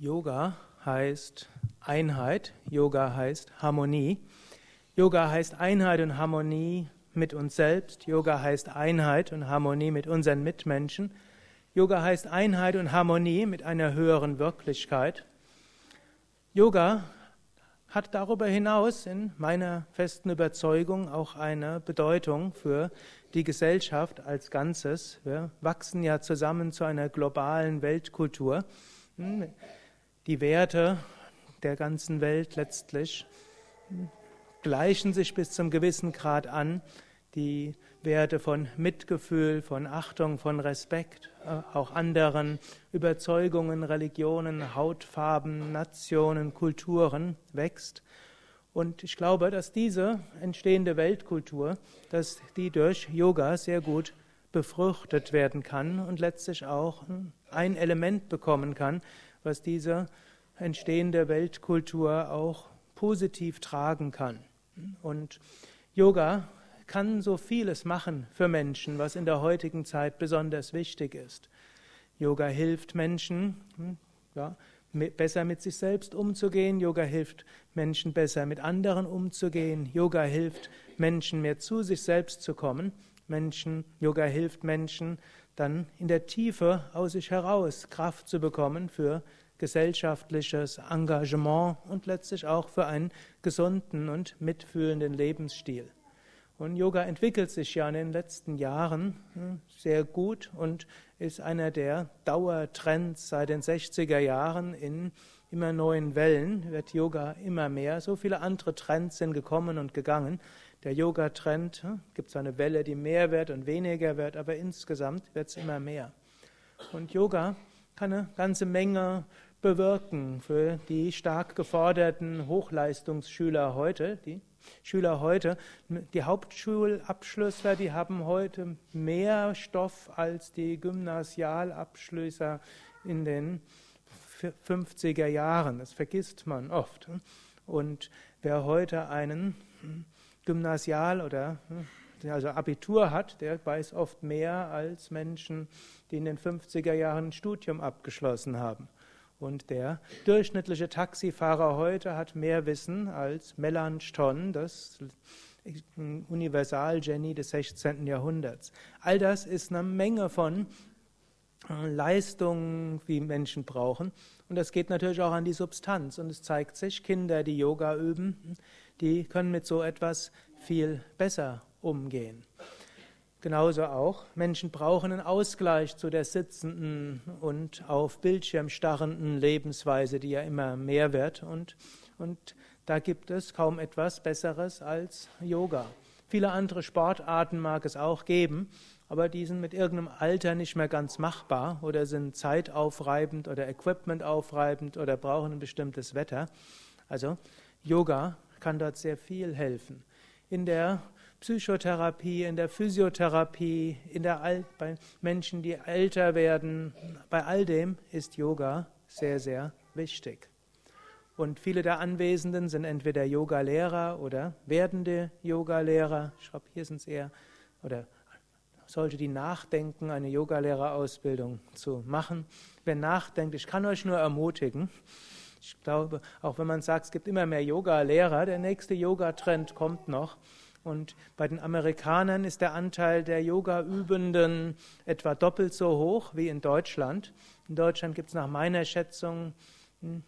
Yoga heißt Einheit, Yoga heißt Harmonie. Yoga heißt Einheit und Harmonie mit uns selbst. Yoga heißt Einheit und Harmonie mit unseren Mitmenschen. Yoga heißt Einheit und Harmonie mit einer höheren Wirklichkeit. Yoga hat darüber hinaus in meiner festen Überzeugung auch eine Bedeutung für die Gesellschaft als Ganzes. Wir wachsen ja zusammen zu einer globalen Weltkultur. Die Werte der ganzen Welt letztlich gleichen sich bis zum gewissen Grad an. Die Werte von Mitgefühl, von Achtung, von Respekt, äh, auch anderen Überzeugungen, Religionen, Hautfarben, Nationen, Kulturen wächst. Und ich glaube, dass diese entstehende Weltkultur, dass die durch Yoga sehr gut befruchtet werden kann und letztlich auch ein Element bekommen kann, was diese entstehende Weltkultur auch positiv tragen kann. Und Yoga kann so vieles machen für Menschen, was in der heutigen Zeit besonders wichtig ist. Yoga hilft Menschen, hm, ja, besser mit sich selbst umzugehen. Yoga hilft Menschen besser mit anderen umzugehen. Yoga hilft Menschen mehr zu sich selbst zu kommen. Menschen, Yoga hilft Menschen dann in der Tiefe aus sich heraus Kraft zu bekommen für gesellschaftliches Engagement und letztlich auch für einen gesunden und mitfühlenden Lebensstil. Und Yoga entwickelt sich ja in den letzten Jahren hm, sehr gut und ist einer der Dauertrends seit den 60er Jahren in immer neuen Wellen, wird Yoga immer mehr. So viele andere Trends sind gekommen und gegangen. Der Yoga-Trend hm, gibt es eine Welle, die mehr wird und weniger wird, aber insgesamt wird es immer mehr. Und Yoga kann eine ganze Menge bewirken für die stark geforderten Hochleistungsschüler heute. Die Schüler heute, die Hauptschulabschlüssler, die haben heute mehr Stoff als die Gymnasialabschlüsse in den 50er Jahren. Das vergisst man oft. Und wer heute einen Gymnasial- oder also Abitur hat, der weiß oft mehr als Menschen, die in den 50er Jahren ein Studium abgeschlossen haben. Und der durchschnittliche Taxifahrer heute hat mehr Wissen als Melanchthon, das Universalgenie des 16. Jahrhunderts. All das ist eine Menge von Leistungen, wie Menschen brauchen. Und das geht natürlich auch an die Substanz. Und es zeigt sich, Kinder, die Yoga üben, die können mit so etwas viel besser umgehen. Genauso auch, Menschen brauchen einen Ausgleich zu der sitzenden und auf Bildschirm starrenden Lebensweise, die ja immer mehr wird. Und, und da gibt es kaum etwas Besseres als Yoga. Viele andere Sportarten mag es auch geben, aber die sind mit irgendeinem Alter nicht mehr ganz machbar oder sind zeitaufreibend oder equipmentaufreibend oder brauchen ein bestimmtes Wetter. Also Yoga kann dort sehr viel helfen. In der Psychotherapie, in der Physiotherapie, in der Al bei Menschen, die älter werden. Bei all dem ist Yoga sehr, sehr wichtig. Und viele der Anwesenden sind entweder Yoga-Lehrer oder werdende Yoga-Lehrer. Ich glaube, hier sind es eher, oder solche, die nachdenken, eine Yogalehrerausbildung zu machen. Wer nachdenkt, ich kann euch nur ermutigen. Ich glaube, auch wenn man sagt, es gibt immer mehr Yoga-Lehrer, der nächste Yoga-Trend kommt noch. Und bei den Amerikanern ist der Anteil der Yoga-Übenden etwa doppelt so hoch wie in Deutschland. In Deutschland gibt es nach meiner Schätzung, hm,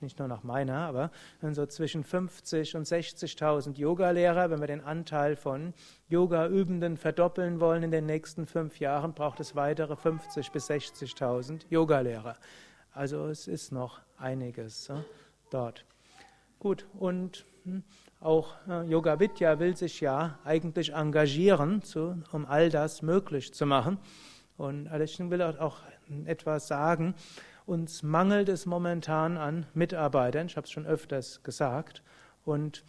nicht nur nach meiner, aber so zwischen 50 und 60.000 Yogalehrer. Wenn wir den Anteil von Yoga-Übenden verdoppeln wollen in den nächsten fünf Jahren, braucht es weitere 50.000 bis 60.000 Yogalehrer. Also es ist noch einiges dort. Gut, und hm, auch äh, Yoga Vidya will sich ja eigentlich engagieren, um all das möglich zu machen. Und ich will auch etwas sagen. Uns mangelt es momentan an Mitarbeitern. Ich habe es schon öfters gesagt. Und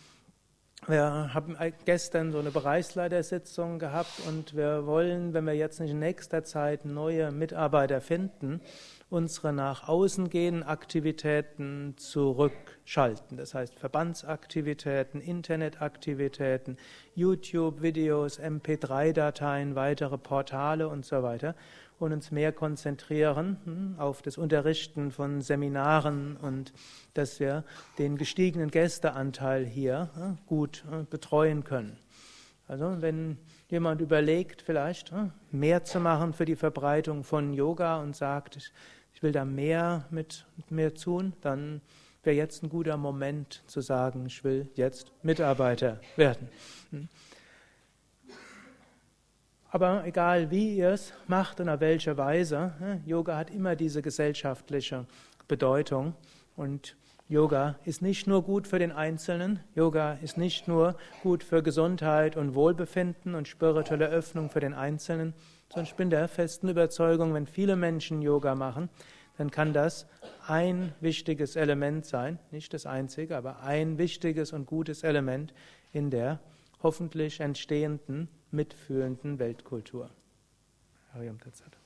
wir haben gestern so eine Bereichsleitersitzung gehabt und wir wollen, wenn wir jetzt nicht in nächster Zeit neue Mitarbeiter finden, unsere nach außen gehenden Aktivitäten zurückschalten. Das heißt Verbandsaktivitäten, Internetaktivitäten, YouTube-Videos, MP3-Dateien, weitere Portale und so weiter und uns mehr konzentrieren hm, auf das Unterrichten von Seminaren und dass wir den gestiegenen Gästeanteil hier hm, gut hm, betreuen können. Also wenn jemand überlegt, vielleicht mehr zu machen für die Verbreitung von Yoga und sagt, ich will da mehr mit mehr tun, dann wäre jetzt ein guter Moment zu sagen, ich will jetzt Mitarbeiter werden. Aber egal wie ihr es macht und auf welche Weise, ne, Yoga hat immer diese gesellschaftliche Bedeutung. Und Yoga ist nicht nur gut für den Einzelnen, Yoga ist nicht nur gut für Gesundheit und Wohlbefinden und spirituelle Öffnung für den Einzelnen, sondern ich bin der festen Überzeugung, wenn viele Menschen Yoga machen, dann kann das ein wichtiges Element sein, nicht das einzige, aber ein wichtiges und gutes Element in der hoffentlich entstehenden mitfühlenden Weltkultur. Hariam Tatsat.